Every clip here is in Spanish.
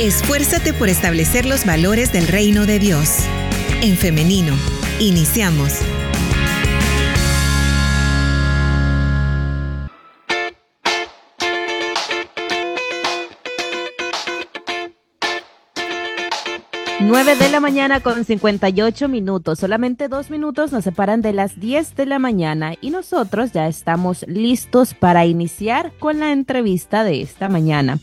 Esfuérzate por establecer los valores del reino de Dios. En femenino, iniciamos. Nueve de la mañana con 58 minutos. Solamente dos minutos nos separan de las 10 de la mañana y nosotros ya estamos listos para iniciar con la entrevista de esta mañana.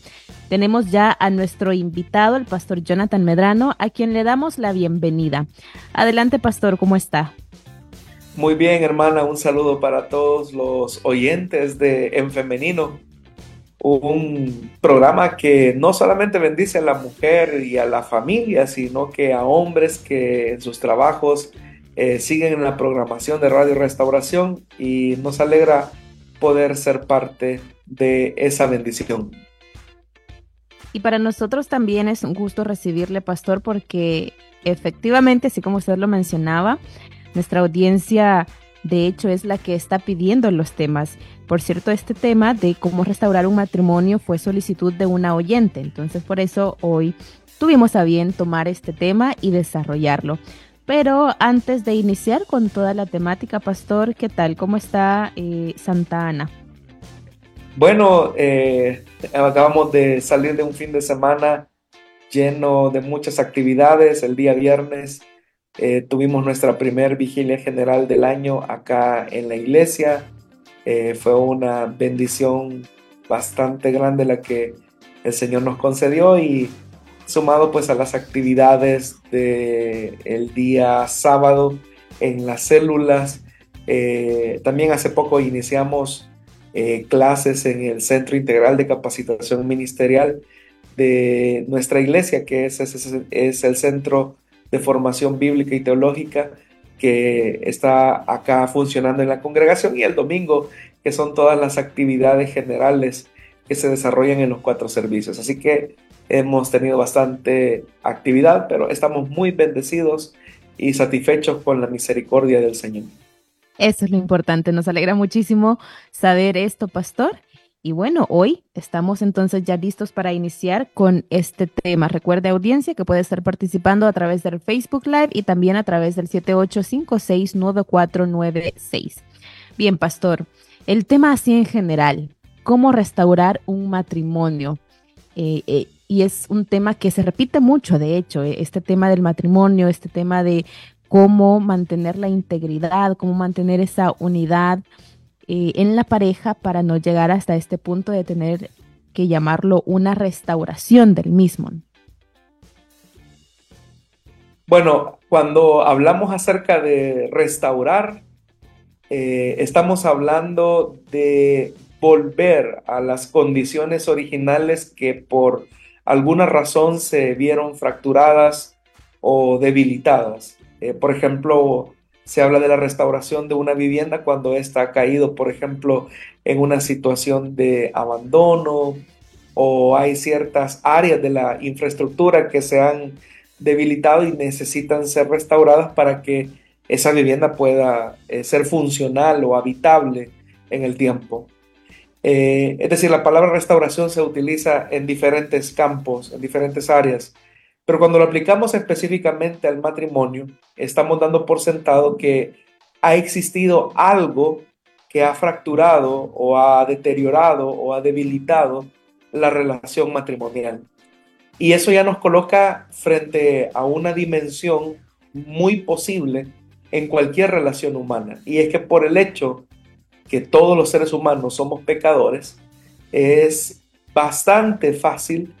Tenemos ya a nuestro invitado, el pastor Jonathan Medrano, a quien le damos la bienvenida. Adelante, pastor, ¿cómo está? Muy bien, hermana, un saludo para todos los oyentes de En Femenino, un programa que no solamente bendice a la mujer y a la familia, sino que a hombres que en sus trabajos eh, siguen en la programación de Radio Restauración y nos alegra poder ser parte de esa bendición. Y para nosotros también es un gusto recibirle, pastor, porque efectivamente, así como usted lo mencionaba, nuestra audiencia de hecho es la que está pidiendo los temas. Por cierto, este tema de cómo restaurar un matrimonio fue solicitud de una oyente, entonces por eso hoy tuvimos a bien tomar este tema y desarrollarlo. Pero antes de iniciar con toda la temática, pastor, ¿qué tal? ¿Cómo está eh, Santa Ana? Bueno, eh, acabamos de salir de un fin de semana lleno de muchas actividades. El día viernes eh, tuvimos nuestra primer vigilia general del año acá en la iglesia. Eh, fue una bendición bastante grande la que el Señor nos concedió y sumado pues a las actividades del el día sábado en las células. también hace poco iniciamos eh, clases en el Centro Integral de Capacitación Ministerial de nuestra iglesia, que es, es, el Centro de Formación Bíblica y Teológica que está acá funcionando en la congregación y el domingo, que son todas las actividades generales que se desarrollan en los cuatro servicios. Así que hemos tenido bastante actividad, pero estamos muy bendecidos y satisfechos con la misericordia del Señor. Eso es lo importante. Nos alegra muchísimo saber esto, pastor. Y bueno, hoy estamos entonces ya listos para iniciar con este tema. Recuerde audiencia que puede estar participando a través del Facebook Live y también a través del 78569496. Bien, pastor, el tema así en general, cómo restaurar un matrimonio. Eh, eh, y es un tema que se repite mucho, de hecho, eh, este tema del matrimonio, este tema de cómo mantener la integridad, cómo mantener esa unidad eh, en la pareja para no llegar hasta este punto de tener que llamarlo una restauración del mismo. Bueno, cuando hablamos acerca de restaurar, eh, estamos hablando de volver a las condiciones originales que por alguna razón se vieron fracturadas o debilitadas. Eh, por ejemplo, se habla de la restauración de una vivienda cuando ésta ha caído, por ejemplo, en una situación de abandono o hay ciertas áreas de la infraestructura que se han debilitado y necesitan ser restauradas para que esa vivienda pueda eh, ser funcional o habitable en el tiempo. Eh, es decir, la palabra restauración se utiliza en diferentes campos, en diferentes áreas. Pero cuando lo aplicamos específicamente al matrimonio, estamos dando por sentado que ha existido algo que ha fracturado o ha deteriorado o ha debilitado la relación matrimonial. Y eso ya nos coloca frente a una dimensión muy posible en cualquier relación humana. Y es que por el hecho que todos los seres humanos somos pecadores, es bastante fácil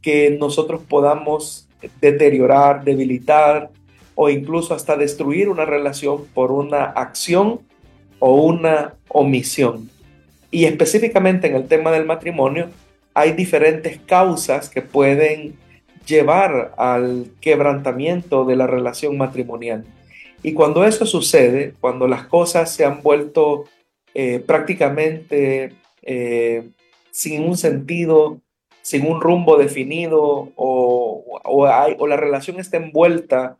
que nosotros podamos deteriorar, debilitar o incluso hasta destruir una relación por una acción o una omisión. Y específicamente en el tema del matrimonio, hay diferentes causas que pueden llevar al quebrantamiento de la relación matrimonial. Y cuando eso sucede, cuando las cosas se han vuelto eh, prácticamente eh, sin un sentido, sin un rumbo definido o, o, la relación está envuelta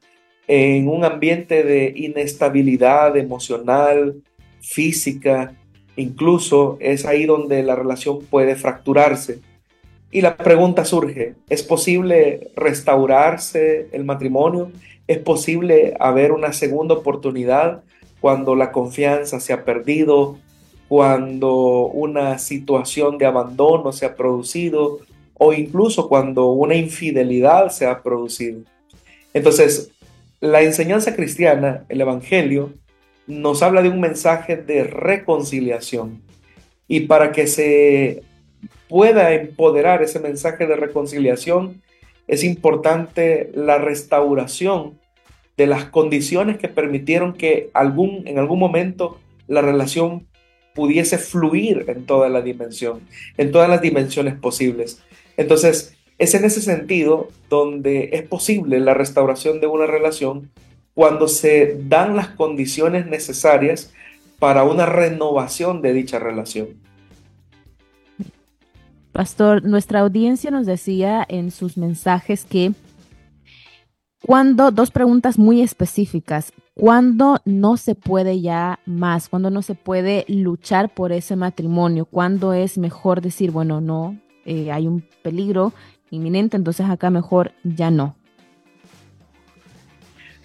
en un ambiente de inestabilidad emocional, física, incluso es ahí donde la relación puede fracturarse. Y la pregunta surge, ¿es posible restaurarse el matrimonio? ¿Es posible haber una segunda oportunidad cuando la confianza se ha perdido, cuando una situación de abandono se ha producido o incluso cuando una infidelidad se ha producido? Entonces, la enseñanza cristiana, el Evangelio, nos habla de un mensaje de reconciliación. Y para que se pueda empoderar ese mensaje de reconciliación, es importante la restauración de las condiciones que permitieron que algún, en algún momento la relación pudiese fluir en toda la dimensión, en todas las dimensiones posibles. Entonces, es en ese sentido donde es posible la restauración de una relación cuando se dan las condiciones necesarias para una renovación de dicha relación. Pastor, nuestra audiencia nos decía en sus mensajes que cuando, dos preguntas muy específicas, ¿cuándo no se puede ya más? ¿Cuándo no se puede luchar por ese matrimonio? ¿Cuándo es mejor decir, bueno, no, eh, hay un peligro inminente, entonces acá mejor ya no?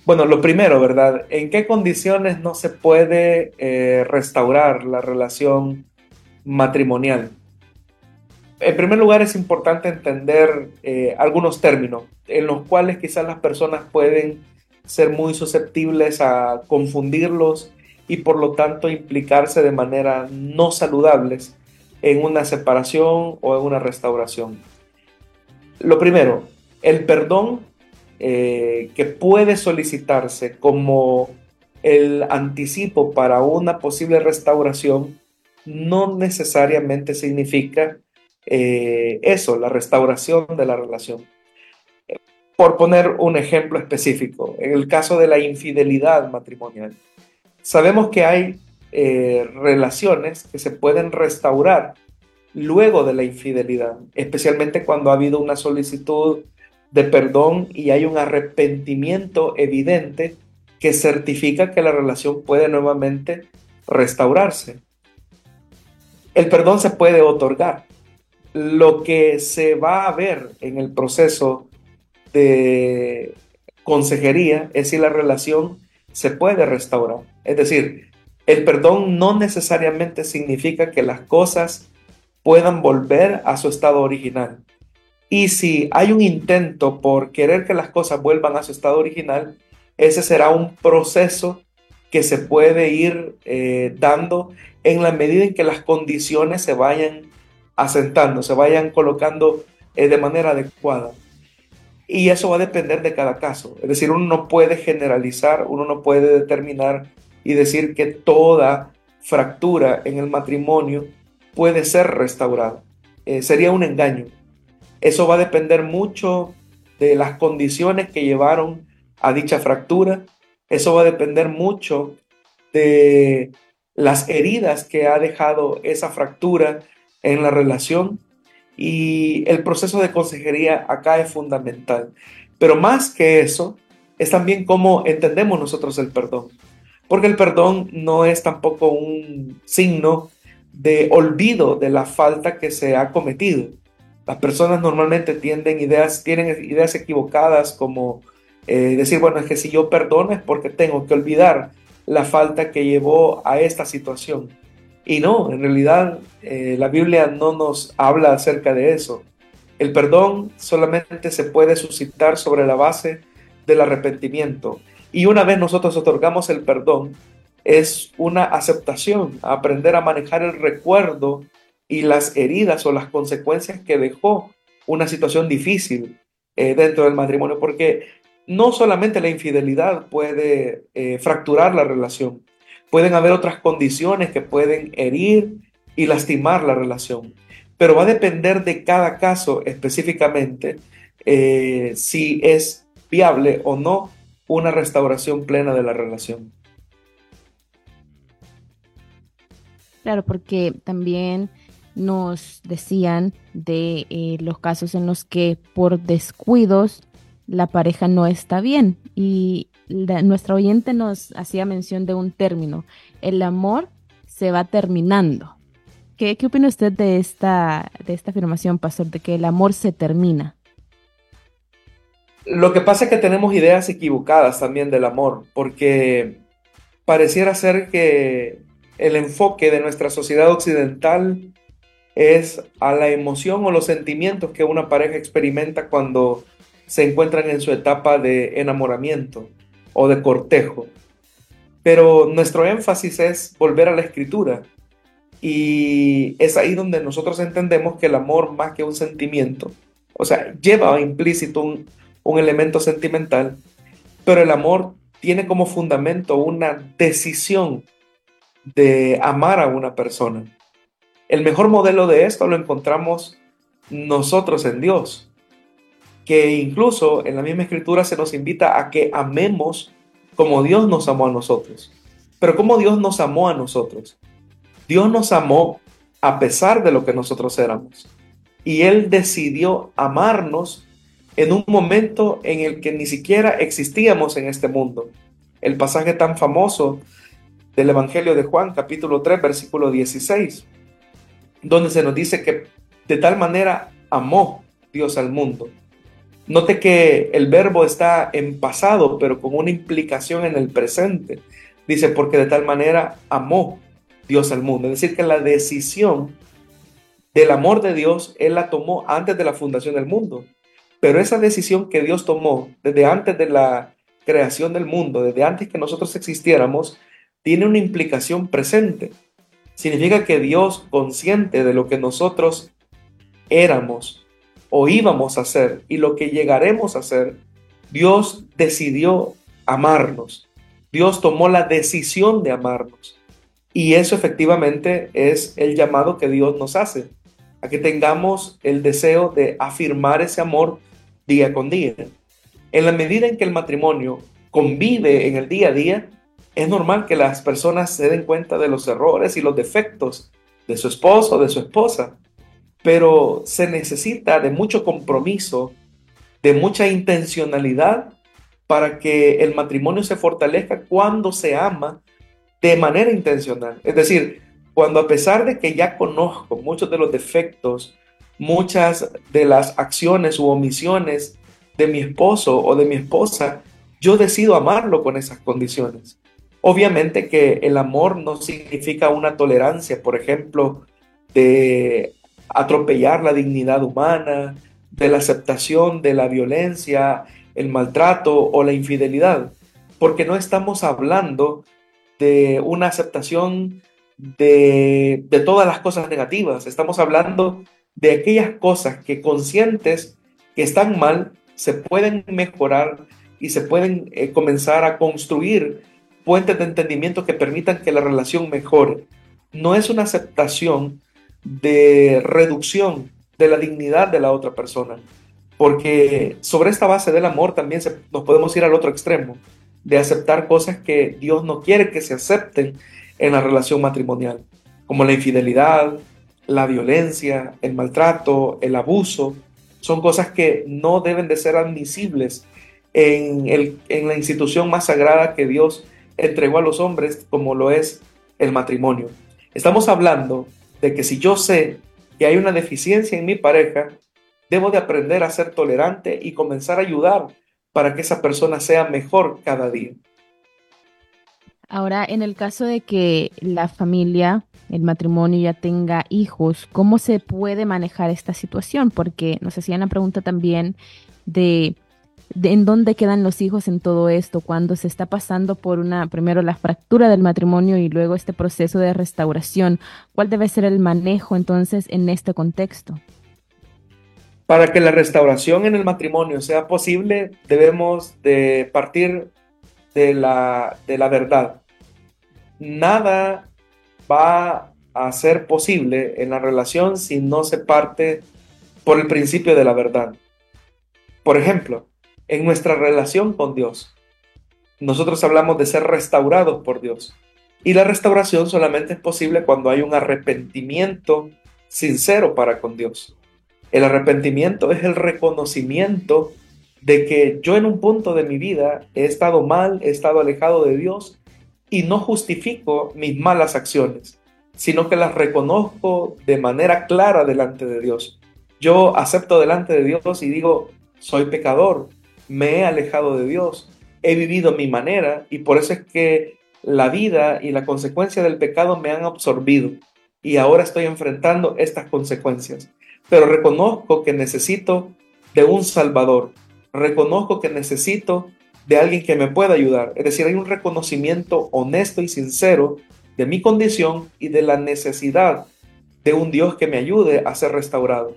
Bueno, lo primero, ¿verdad? ¿En qué condiciones no se puede eh, restaurar la relación matrimonial? En primer lugar, es importante entender eh, algunos términos en los cuales quizás las personas pueden ser muy susceptibles a confundirlos y por lo tanto implicarse de manera no saludables en una separación o en una restauración. Lo primero, el perdón eh, que puede solicitarse como el anticipo para una posible restauración no necesariamente significa eh, eso, la restauración de la relación. Por poner un ejemplo específico, en el caso de la infidelidad matrimonial, sabemos que hay eh, relaciones que se pueden restaurar luego de la infidelidad, especialmente cuando ha habido una solicitud de perdón y hay un arrepentimiento evidente que certifica que la relación puede nuevamente restaurarse. El perdón se puede otorgar. Lo que se va a ver en el proceso de consejería es si la relación se puede restaurar. Es decir, el perdón no necesariamente significa que las cosas puedan volver a su estado original. Y si hay un intento por querer que las cosas vuelvan a su estado original, ese será un proceso que se puede ir eh, dando en la medida en que las condiciones se vayan asentando, se vayan colocando eh, de manera adecuada. Y eso va a depender de cada caso. Es decir, uno no puede generalizar, uno no puede determinar y decir que toda fractura en el matrimonio puede ser restaurada. Eh, sería un engaño. Eso va a depender mucho de las condiciones que llevaron a dicha fractura. Eso va a depender mucho de las heridas que ha dejado esa fractura en la relación. Y el proceso de consejería acá es fundamental. Pero más que eso, es también cómo entendemos nosotros el perdón. Porque el perdón no es tampoco un signo de olvido de la falta que se ha cometido. Las personas normalmente tienden ideas, tienen ideas equivocadas como eh, decir, bueno, es que si yo perdono es porque tengo que olvidar la falta que llevó a esta situación. Y no, en realidad eh, la Biblia no nos habla acerca de eso. El perdón solamente se puede suscitar sobre la base del arrepentimiento. Y una vez nosotros otorgamos el perdón, es una aceptación, aprender a manejar el recuerdo y las heridas o las consecuencias que dejó una situación difícil eh, dentro del matrimonio, porque no solamente la infidelidad puede eh, fracturar la relación, pueden haber otras condiciones que pueden herir y lastimar la relación, pero va a depender de cada caso específicamente eh, si es viable o no una restauración plena de la relación. Claro, porque también nos decían de eh, los casos en los que por descuidos la pareja no está bien. Y nuestra oyente nos hacía mención de un término, el amor se va terminando. ¿Qué, ¿Qué, opina usted de esta, de esta afirmación, pastor, de que el amor se termina? Lo que pasa es que tenemos ideas equivocadas también del amor, porque pareciera ser que el enfoque de nuestra sociedad occidental es a la emoción o los sentimientos que una pareja experimenta cuando se encuentran en su etapa de enamoramiento o de cortejo. Pero nuestro énfasis es volver a la escritura y es ahí donde nosotros entendemos que el amor más que un sentimiento, o sea, lleva implícito un, un elemento sentimental, pero el amor tiene como fundamento una decisión de amar a una persona. El mejor modelo de esto lo encontramos nosotros en Dios, que incluso en la misma escritura se nos invita a que amemos como Dios nos amó a nosotros. Pero ¿cómo Dios nos amó a nosotros? Dios nos amó a pesar de lo que nosotros éramos. Y Él decidió amarnos en un momento en el que ni siquiera existíamos en este mundo. El pasaje tan famoso del Evangelio de Juan, capítulo 3, versículo 16, donde se nos dice que de tal manera amó Dios al mundo. Note que el verbo está en pasado, pero con una implicación en el presente. Dice, porque de tal manera amó Dios al mundo. Es decir, que la decisión del amor de Dios, Él la tomó antes de la fundación del mundo. Pero esa decisión que Dios tomó desde antes de la creación del mundo, desde antes que nosotros existiéramos, tiene una implicación presente. Significa que Dios, consciente de lo que nosotros éramos o íbamos a hacer y lo que llegaremos a hacer, Dios decidió amarnos. Dios tomó la decisión de amarnos. Y eso efectivamente es el llamado que Dios nos hace, a que tengamos el deseo de afirmar ese amor día con día. En la medida en que el matrimonio convive en el día a día, es normal que las personas se den cuenta de los errores y los defectos de su esposo o de su esposa, pero se necesita de mucho compromiso, de mucha intencionalidad para que el matrimonio se fortalezca cuando se ama de manera intencional. Es decir, cuando a pesar de que ya conozco muchos de los defectos, muchas de las acciones u omisiones de mi esposo o de mi esposa, yo decido amarlo con esas condiciones. Obviamente que el amor no significa una tolerancia, por ejemplo, de atropellar la dignidad humana, de la aceptación de la violencia, el maltrato o la infidelidad, porque no estamos hablando de una aceptación de, de todas las cosas negativas, estamos hablando de aquellas cosas que conscientes que están mal se pueden mejorar y se pueden eh, comenzar a construir puentes de entendimiento que permitan que la relación mejore. No es una aceptación de reducción de la dignidad de la otra persona, porque sobre esta base del amor también nos podemos ir al otro extremo, de aceptar cosas que Dios no quiere que se acepten en la relación matrimonial, como la infidelidad, la violencia, el maltrato, el abuso, son cosas que no deben de ser admisibles en, el, en la institución más sagrada que Dios entregó a los hombres, como lo es el matrimonio. Estamos hablando de que si yo sé que hay una deficiencia en mi pareja, debo de aprender a ser tolerante y comenzar a ayudar para que esa persona sea mejor cada día. Ahora, en el caso de que la familia, el matrimonio ya tenga hijos, ¿cómo se puede manejar esta situación? Porque nos hacían la pregunta también de, en dónde quedan los hijos en todo esto, cuando se está pasando por una, primero la fractura del matrimonio y luego este proceso de restauración. ¿Cuál debe ser el manejo entonces en este contexto? Para que la restauración en el matrimonio sea posible, debemos de partir de la, de la verdad. Nada va a ser posible en la relación si no se parte por el principio de la verdad. Por ejemplo, en nuestra relación con Dios, nosotros hablamos de ser restaurados por Dios. Y la restauración solamente es posible cuando hay un arrepentimiento sincero para con Dios. El arrepentimiento es el reconocimiento de que yo en un punto de mi vida he estado mal, he estado alejado de Dios y no justifico mis malas acciones, sino que las reconozco de manera clara delante de Dios. Yo acepto delante de Dios y digo, soy pecador, me he alejado de Dios, he vivido mi manera y por eso es que la vida y la consecuencia del pecado me han absorbido y ahora estoy enfrentando estas consecuencias. Pero reconozco que necesito de un Salvador, reconozco que necesito de alguien que me pueda ayudar. Es decir, hay un reconocimiento honesto y sincero de mi condición y de la necesidad de un Dios que me ayude a ser restaurado.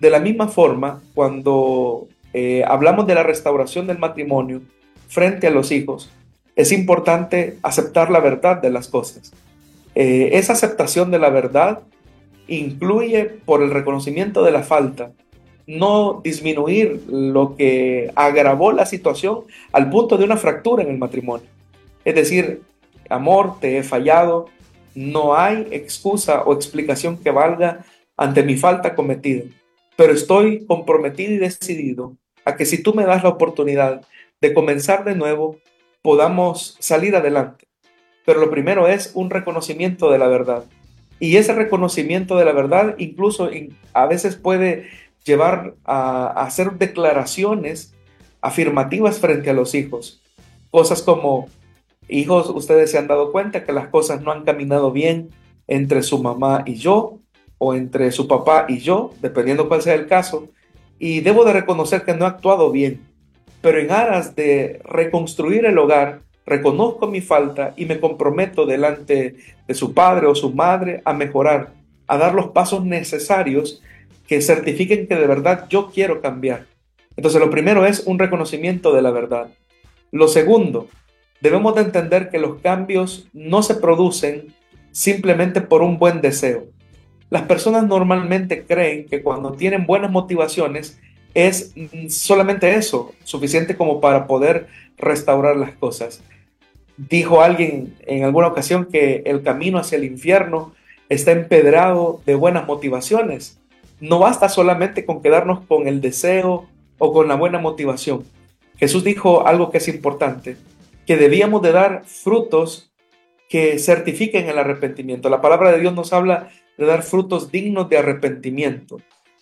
De la misma forma, cuando eh, hablamos de la restauración del matrimonio frente a los hijos, es importante aceptar la verdad de las cosas. Eh, esa aceptación de la verdad incluye por el reconocimiento de la falta, no disminuir lo que agravó la situación al punto de una fractura en el matrimonio. Es decir, amor, te he fallado, no hay excusa o explicación que valga ante mi falta cometida, pero estoy comprometido y decidido a que si tú me das la oportunidad de comenzar de nuevo, podamos salir adelante. Pero lo primero es un reconocimiento de la verdad. Y ese reconocimiento de la verdad incluso a veces puede llevar a, hacer declaraciones afirmativas frente a los hijos. Cosas como, Hijos, ustedes se han dado cuenta que las cosas no han caminado bien entre su mamá y yo, o entre su papá y yo, dependiendo cuál sea el caso, y debo de reconocer que no he actuado bien. Pero en aras de reconstruir el hogar, reconozco mi falta y me comprometo delante de su padre o su madre a mejorar, a dar los pasos necesarios que certifiquen que de verdad yo quiero cambiar. Entonces lo primero es un reconocimiento de la verdad. Lo segundo, debemos de entender que los cambios no se producen simplemente por un buen deseo. Las personas normalmente creen que cuando tienen buenas motivaciones es solamente eso, suficiente como para poder restaurar las cosas. Dijo alguien en alguna ocasión que el camino hacia el infierno está empedrado de buenas motivaciones. No basta solamente con quedarnos con el deseo o con la buena motivación. Jesús dijo algo que es importante que debíamos de dar frutos que certifiquen el arrepentimiento. La palabra de Dios nos habla de dar frutos dignos de arrepentimiento.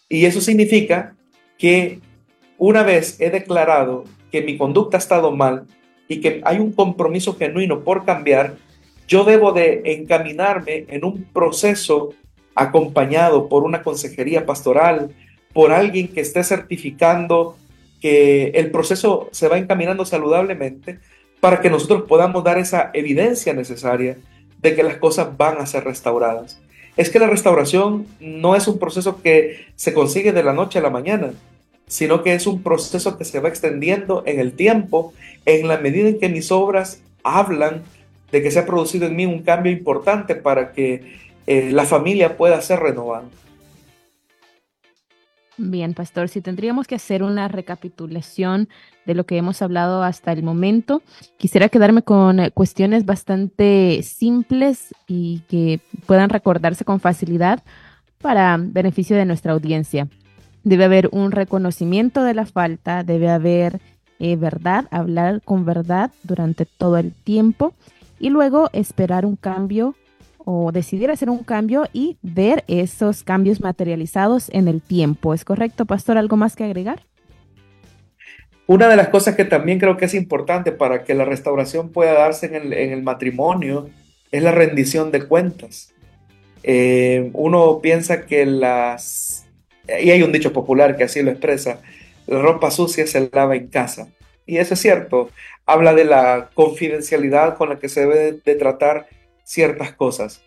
Y eso significa que una vez he declarado que mi conducta ha estado mal y que hay un compromiso genuino por cambiar, yo debo de encaminarme en un proceso acompañado por una consejería pastoral, por alguien que esté certificando que el proceso se va encaminando saludablemente para que nosotros podamos dar esa evidencia necesaria de que las cosas van a ser restauradas. Es que la restauración no es un proceso que se consigue de la noche a la mañana, sino que es un proceso que se va extendiendo en el tiempo, en la medida en que mis obras hablan de que se ha producido en mí un cambio importante para que eh, la familia pueda ser renovada. Bien, pastor, si tendríamos que hacer una recapitulación de lo que hemos hablado hasta el momento, quisiera quedarme con eh, cuestiones bastante simples y que puedan recordarse con facilidad para beneficio de nuestra audiencia. Debe haber un reconocimiento de la falta, debe haber eh, verdad, hablar con verdad durante todo el tiempo y luego esperar un cambio o decidir hacer un cambio y ver esos cambios materializados en el tiempo. ¿Es correcto, pastor? ¿Algo más que agregar? Una de las cosas que también creo que es importante para que la restauración pueda darse en el, matrimonio es la rendición de cuentas. Eh, uno piensa que las... Y hay un dicho popular que así lo expresa, la ropa sucia se lava en casa. Y eso es cierto. Habla de la confidencialidad con la que se debe de tratar ciertas cosas.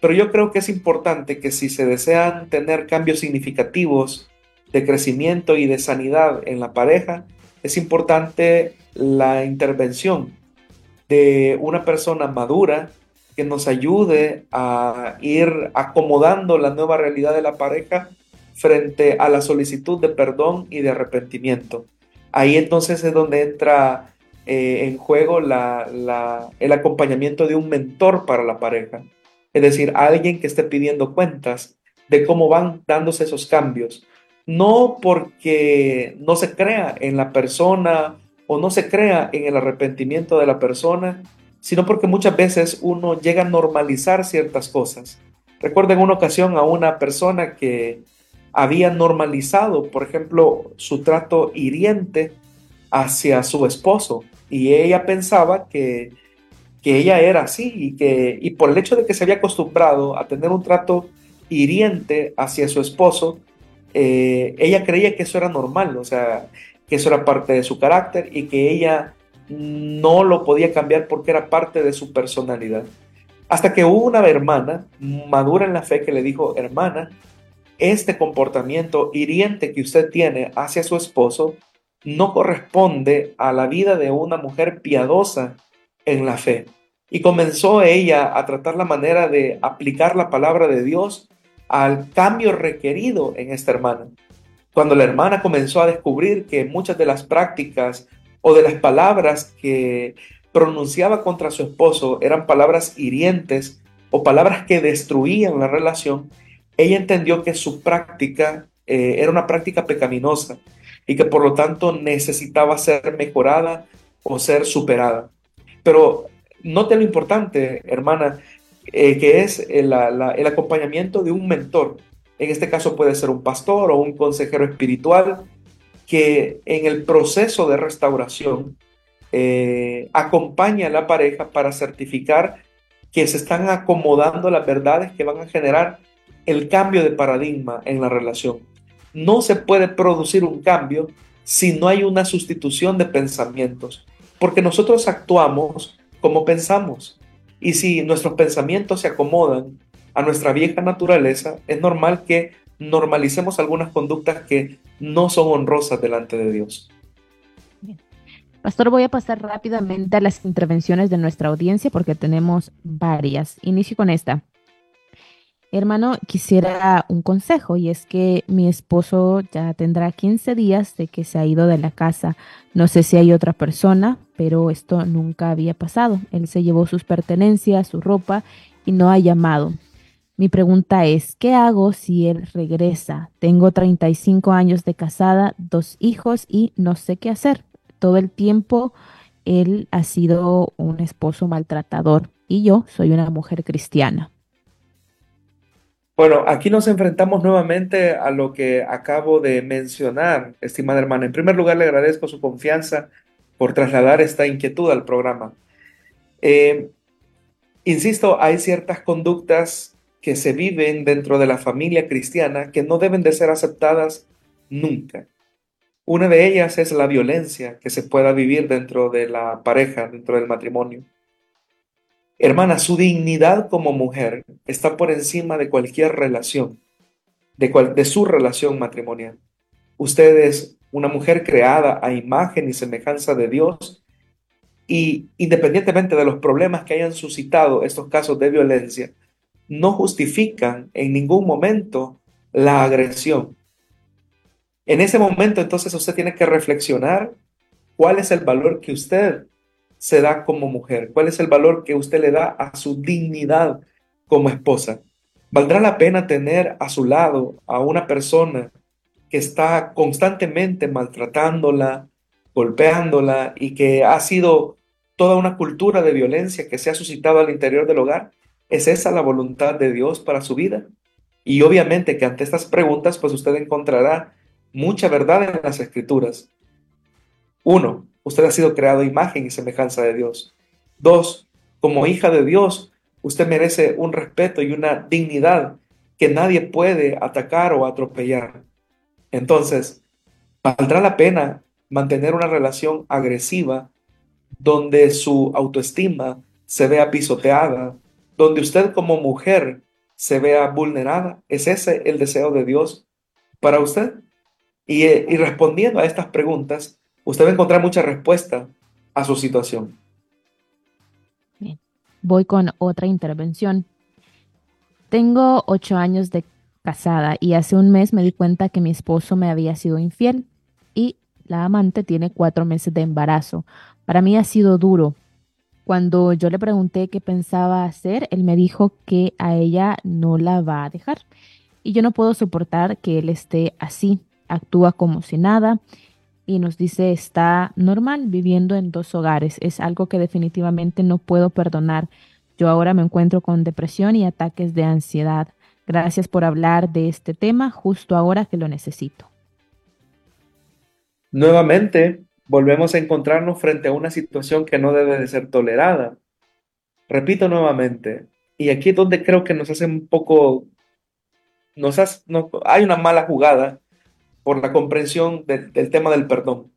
Pero yo creo que es importante que si se desean tener cambios significativos de crecimiento y de sanidad en la pareja, es importante la intervención de una persona madura que nos ayude a ir acomodando la nueva realidad de la pareja frente a la solicitud de perdón y de arrepentimiento. Ahí entonces es donde entra eh, en juego el acompañamiento de un mentor para la pareja. Es decir, alguien que esté pidiendo cuentas de cómo van dándose esos cambios. No porque no se crea en la persona o no se crea en el arrepentimiento de la persona, sino porque muchas veces uno llega a normalizar ciertas cosas. Recuerdo en una ocasión a una persona que había normalizado, por ejemplo, su trato hiriente hacia su esposo y ella pensaba que, que ella era así y que y por el hecho de que se había acostumbrado a tener un trato hiriente hacia su esposo, eh, ella creía que eso era normal, o sea, que eso era parte de su carácter y que ella no lo podía cambiar porque era parte de su personalidad. Hasta que hubo una hermana madura en la fe que le dijo, hermana, este comportamiento hiriente que usted tiene hacia su esposo no corresponde a la vida de una mujer piadosa en la fe. Y comenzó ella a tratar la manera de aplicar la palabra de Dios al cambio requerido en esta hermana. Cuando la hermana comenzó a descubrir que muchas de las prácticas o de las palabras que pronunciaba contra su esposo eran palabras hirientes o palabras que destruían la relación, ella entendió que su práctica eh, era una práctica pecaminosa y que por lo tanto necesitaba ser mejorada o ser superada. Pero note lo importante, hermana, eh, que es el, acompañamiento de un mentor. En este caso puede ser un pastor o un consejero espiritual que en el proceso de restauración eh, acompaña a la pareja para certificar que se están acomodando las verdades que van a generar el cambio de paradigma en la relación. No se puede producir un cambio si no hay una sustitución de pensamientos, porque nosotros actuamos como pensamos. Y si nuestros pensamientos se acomodan a nuestra vieja naturaleza, es normal que normalicemos algunas conductas que no son honrosas delante de Dios. Pastor, voy a pasar rápidamente a las intervenciones de nuestra audiencia porque tenemos varias. Inicio con esta. Hermano, quisiera un consejo y es que mi esposo ya tendrá 15 días de que se ha ido de la casa. No sé si hay otra persona, pero esto nunca había pasado. Él se llevó sus pertenencias, su ropa y no ha llamado. Mi pregunta es, ¿qué hago si él regresa? Tengo 35 años de casada, dos hijos y no sé qué hacer. Todo el tiempo él ha sido un esposo maltratador y yo soy una mujer cristiana. Bueno, aquí nos enfrentamos nuevamente a lo que acabo de mencionar, estimada hermana. En primer lugar, le agradezco su confianza por trasladar esta inquietud al programa. Eh, insisto, hay ciertas conductas que se viven dentro de la familia cristiana que no deben de ser aceptadas nunca. Una de ellas es la violencia que se pueda vivir dentro de la pareja, dentro del matrimonio. Hermana, su dignidad como mujer está por encima de cualquier relación, de, su relación matrimonial. Usted es una mujer creada a imagen y semejanza de Dios y independientemente de los problemas que hayan suscitado estos casos de violencia, no justifican en ningún momento la agresión. En ese momento entonces usted tiene que reflexionar cuál es el valor que usted se da como mujer? ¿Cuál es el valor que usted le da a su dignidad como esposa? ¿Valdrá la pena tener a su lado a una persona que está constantemente maltratándola, golpeándola y que ha sido toda una cultura de violencia que se ha suscitado al interior del hogar? ¿Es esa la voluntad de Dios para su vida? Y obviamente que ante estas preguntas, pues usted encontrará mucha verdad en las escrituras. Uno, usted ha sido creado imagen y semejanza de Dios. Dos, como hija de Dios, usted merece un respeto y una dignidad que nadie puede atacar o atropellar. Entonces, ¿valdrá la pena mantener una relación agresiva donde su autoestima se vea pisoteada, donde usted como mujer se vea vulnerada? ¿Es ese el deseo de Dios para usted? Y, eh, y respondiendo a estas preguntas, usted va a encontrar mucha respuesta a su situación. Bien. Voy con otra intervención. Tengo ocho años de casada y hace un mes me di cuenta que mi esposo me había sido infiel y la amante tiene cuatro meses de embarazo. Para mí ha sido duro. Cuando yo le pregunté qué pensaba hacer, él me dijo que a ella no la va a dejar. Y yo no puedo soportar que él esté así. Actúa como si nada y nos dice está normal viviendo en dos hogares. Es algo que definitivamente no puedo perdonar. Yo ahora me encuentro con depresión y ataques de ansiedad. Gracias por hablar de este tema justo ahora que lo necesito. Nuevamente, volvemos a encontrarnos frente a una situación que no debe de ser tolerada. Repito nuevamente, y aquí es donde creo que nos hace un poco, nos hay una mala jugada por la comprensión del tema del perdón.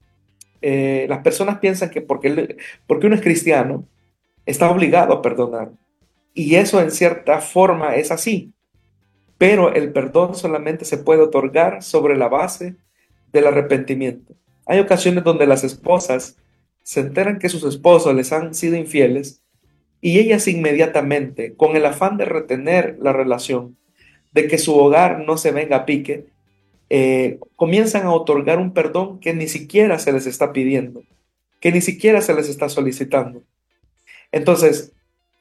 Eh, las personas piensan que porque, porque uno es cristiano, está obligado a perdonar. Y eso en cierta forma es así. Pero el perdón solamente se puede otorgar sobre la base del arrepentimiento. Hay ocasiones donde las esposas se enteran que sus esposos les han sido infieles y ellas inmediatamente, con el afán de retener la relación, de que su hogar no se venga a pique, eh, comienzan a otorgar un perdón que ni siquiera se les está pidiendo, que ni siquiera se les está solicitando. Entonces,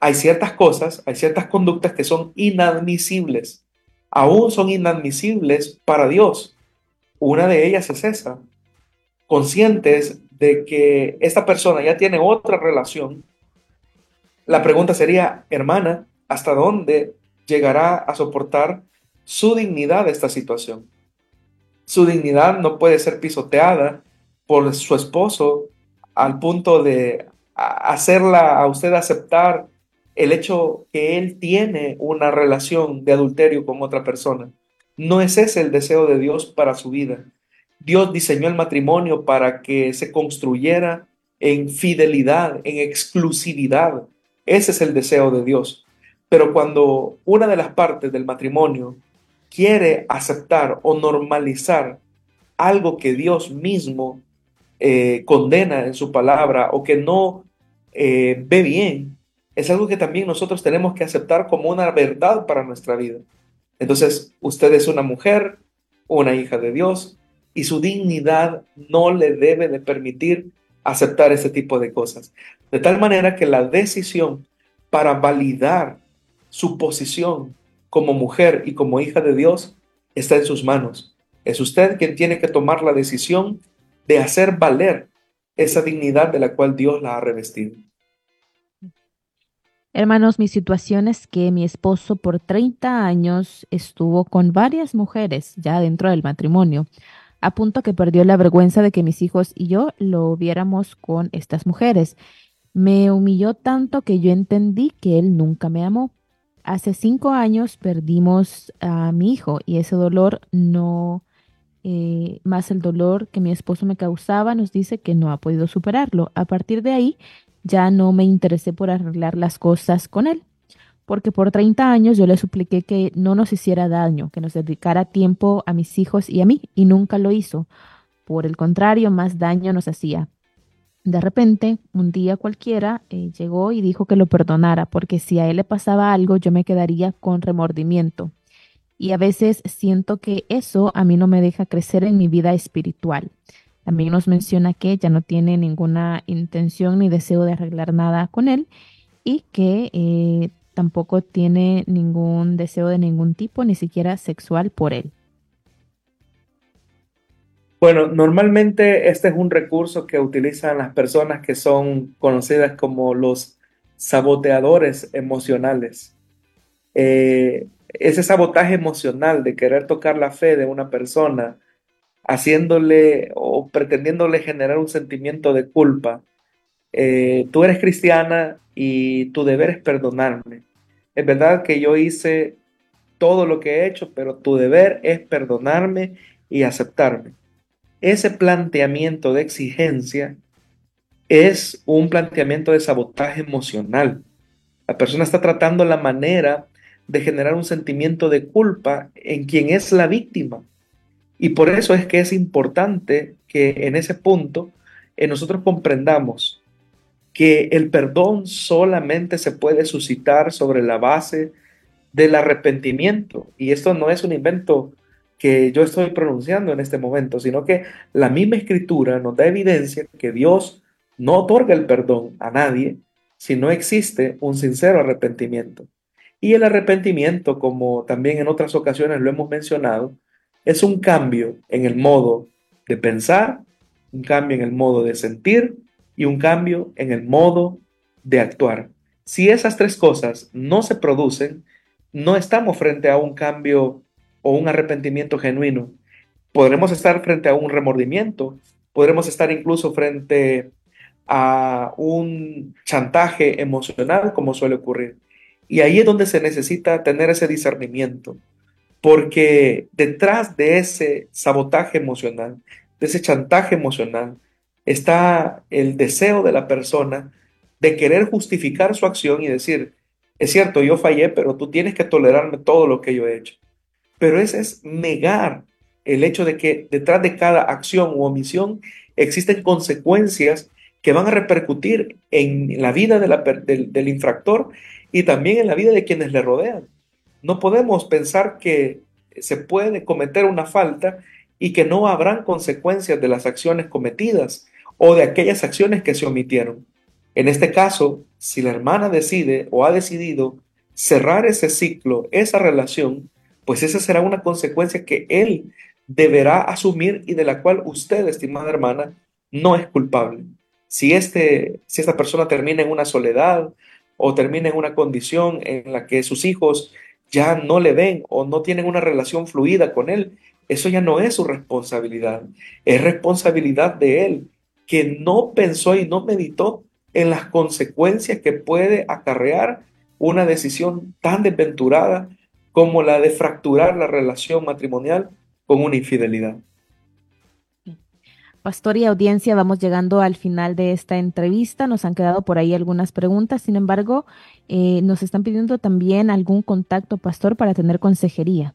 hay ciertas cosas, hay ciertas conductas que son inadmisibles, aún son inadmisibles para Dios. Una de ellas es esa, conscientes de que esta persona ya tiene otra relación, la pregunta sería, hermana, ¿hasta dónde llegará a soportar su dignidad esta situación? Su dignidad no puede ser pisoteada por su esposo al punto de hacerla a usted aceptar el hecho que él tiene una relación de adulterio con otra persona. No es ese el deseo de Dios para su vida. Dios diseñó el matrimonio para que se construyera en fidelidad, en exclusividad. Ese es el deseo de Dios. Pero cuando una de las partes del matrimonio quiere aceptar o normalizar algo que Dios mismo eh, condena en su palabra o que no eh, ve bien, es algo que también nosotros tenemos que aceptar como una verdad para nuestra vida. Entonces, usted es una mujer, una hija de Dios, y su dignidad no le debe de permitir aceptar ese tipo de cosas. De tal manera que la decisión para validar su posición como mujer y como hija de Dios está en sus manos. Es usted quien tiene que tomar la decisión de hacer valer esa dignidad de la cual Dios la ha revestido. Hermanos, mi situación es que mi esposo por 30 años estuvo con varias mujeres ya dentro del matrimonio a punto que perdió la vergüenza de que mis hijos y yo lo viéramos con estas mujeres. Me humilló tanto que yo entendí que él nunca me amó. Hace cinco años perdimos a mi hijo y ese dolor no, eh, más el dolor que mi esposo me causaba, nos dice que no ha podido superarlo. A partir de ahí ya no me interesé por arreglar las cosas con él porque por 30 años yo le supliqué que no nos hiciera daño, que nos dedicara tiempo a mis hijos y a mí, y nunca lo hizo. Por el contrario, más daño nos hacía. De repente, un día cualquiera, eh, llegó y dijo que lo perdonara, porque si a él le pasaba algo, yo me quedaría con remordimiento. Y a veces siento que eso a mí no me deja crecer en mi vida espiritual. También nos menciona que ya no tiene ninguna intención ni deseo de arreglar nada con él y que eh, tampoco tiene ningún deseo de ningún tipo, ni siquiera sexual por él. Bueno, normalmente este es un recurso que utilizan las personas que son conocidas como los saboteadores emocionales. Eh, ese sabotaje emocional de querer tocar la fe de una persona, haciéndole o pretendiéndole generar un sentimiento de culpa. Eh, tú eres cristiana y tu deber es perdonarme. Es verdad que yo hice todo lo que he hecho, pero tu deber es perdonarme y aceptarme. Ese planteamiento de exigencia es un planteamiento de sabotaje emocional. La persona está tratando la manera de generar un sentimiento de culpa en quien es la víctima. Y por eso es que es importante que en ese punto eh, nosotros comprendamos que el perdón solamente se puede suscitar sobre la base del arrepentimiento. Y esto no es un invento que yo estoy pronunciando en este momento, sino que la misma escritura nos da evidencia que Dios no otorga el perdón a nadie si no existe un sincero arrepentimiento. Y el arrepentimiento, como también en otras ocasiones lo hemos mencionado, es un cambio en el modo de pensar, un cambio en el modo de sentir y un cambio en el modo de actuar. Si esas tres cosas no se producen, no estamos frente a un cambio o un arrepentimiento genuino. Podremos estar frente a un remordimiento, podremos estar incluso frente a un chantaje emocional, como suele ocurrir. Y ahí es donde se necesita tener ese discernimiento, porque detrás de ese sabotaje emocional, de ese chantaje emocional, está el deseo de la persona de querer justificar su acción y decir, es cierto, yo fallé, pero tú tienes que tolerarme todo lo que yo he hecho. Pero ese es negar el hecho de que detrás de cada acción u omisión existen consecuencias que van a repercutir en la vida del, del infractor y también en la vida de quienes le rodean. No podemos pensar que se puede cometer una falta y que no habrán consecuencias de las acciones cometidas o de aquellas acciones que se omitieron. En este caso, si la hermana decide o ha decidido cerrar ese ciclo, esa relación, pues esa será una consecuencia que él deberá asumir y de la cual usted, estimada hermana, no es culpable. Si, este, si esta persona termina en una soledad o termina en una condición en la que sus hijos ya no le ven o no tienen una relación fluida con él, eso ya no es su responsabilidad, es responsabilidad de él, que no pensó y no meditó en las consecuencias que puede acarrear una decisión tan desventurada como la de fracturar la relación matrimonial con una infidelidad. Pastor y audiencia, vamos llegando al final de esta entrevista. Nos han quedado por ahí algunas preguntas. Sin embargo, eh, nos están pidiendo también algún contacto, Pastor, para tener consejería.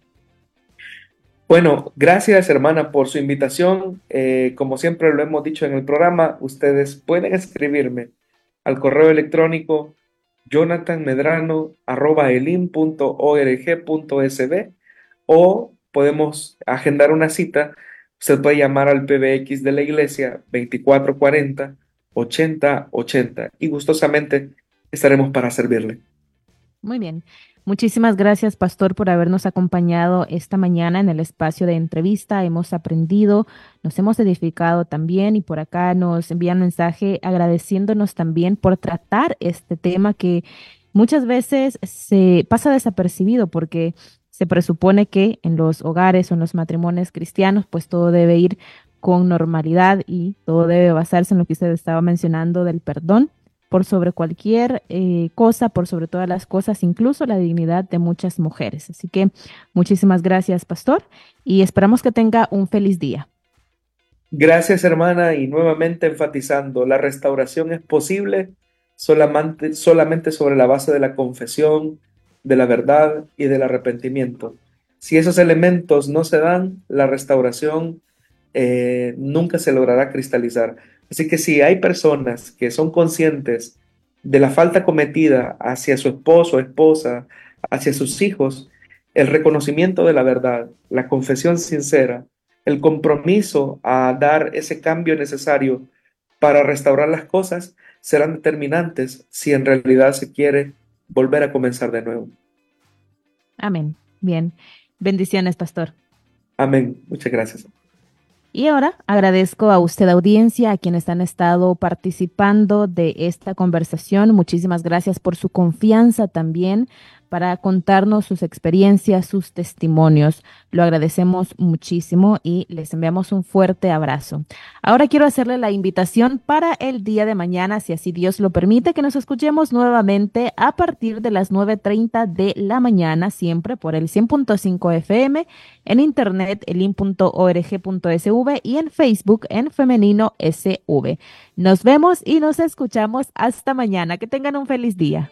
Bueno, gracias hermana por su invitación. Eh, como siempre lo hemos dicho en el programa, ustedes pueden escribirme al correo electrónico jonathanmedrano.elim.org.sb o podemos agendar una cita. Usted puede llamar al PBX de la iglesia 2440 8080 y gustosamente estaremos para servirle. Muy bien. Muchísimas gracias, Pastor, por habernos acompañado esta mañana en el espacio de entrevista. Hemos aprendido, nos hemos edificado también y por acá nos envían mensaje agradeciéndonos también por tratar este tema que muchas veces se pasa desapercibido porque se presupone que en los hogares o en los matrimonios cristianos pues todo debe ir con normalidad y todo debe basarse en lo que usted estaba mencionando del perdón por sobre cualquier eh, cosa, por sobre todas las cosas, incluso la dignidad de muchas mujeres. Así que muchísimas gracias, pastor, y esperamos que tenga un feliz día. Gracias, hermana, y nuevamente enfatizando, la restauración es posible solamente, sobre la base de la confesión, de la verdad y del arrepentimiento. Si esos elementos no se dan, la restauración eh, nunca se logrará cristalizar. Así que si hay personas que son conscientes de la falta cometida hacia su esposo, esposa, hacia sus hijos, el reconocimiento de la verdad, la confesión sincera, el compromiso a dar ese cambio necesario para restaurar las cosas serán determinantes si en realidad se quiere volver a comenzar de nuevo. Amén. Bien. Bendiciones, pastor. Amén. Muchas gracias. Y ahora agradezco a usted audiencia, a quienes han estado participando de esta conversación. Muchísimas gracias por su confianza también para contarnos sus experiencias, sus testimonios. Lo agradecemos muchísimo y les enviamos un fuerte abrazo. Ahora quiero hacerle la invitación para el día de mañana, si así Dios lo permite, que nos escuchemos nuevamente a partir de las 9.30 de la mañana, siempre por el 100.5 FM, en internet elin.org.sv y en Facebook en femenino SV. Nos vemos y nos escuchamos hasta mañana. Que tengan un feliz día.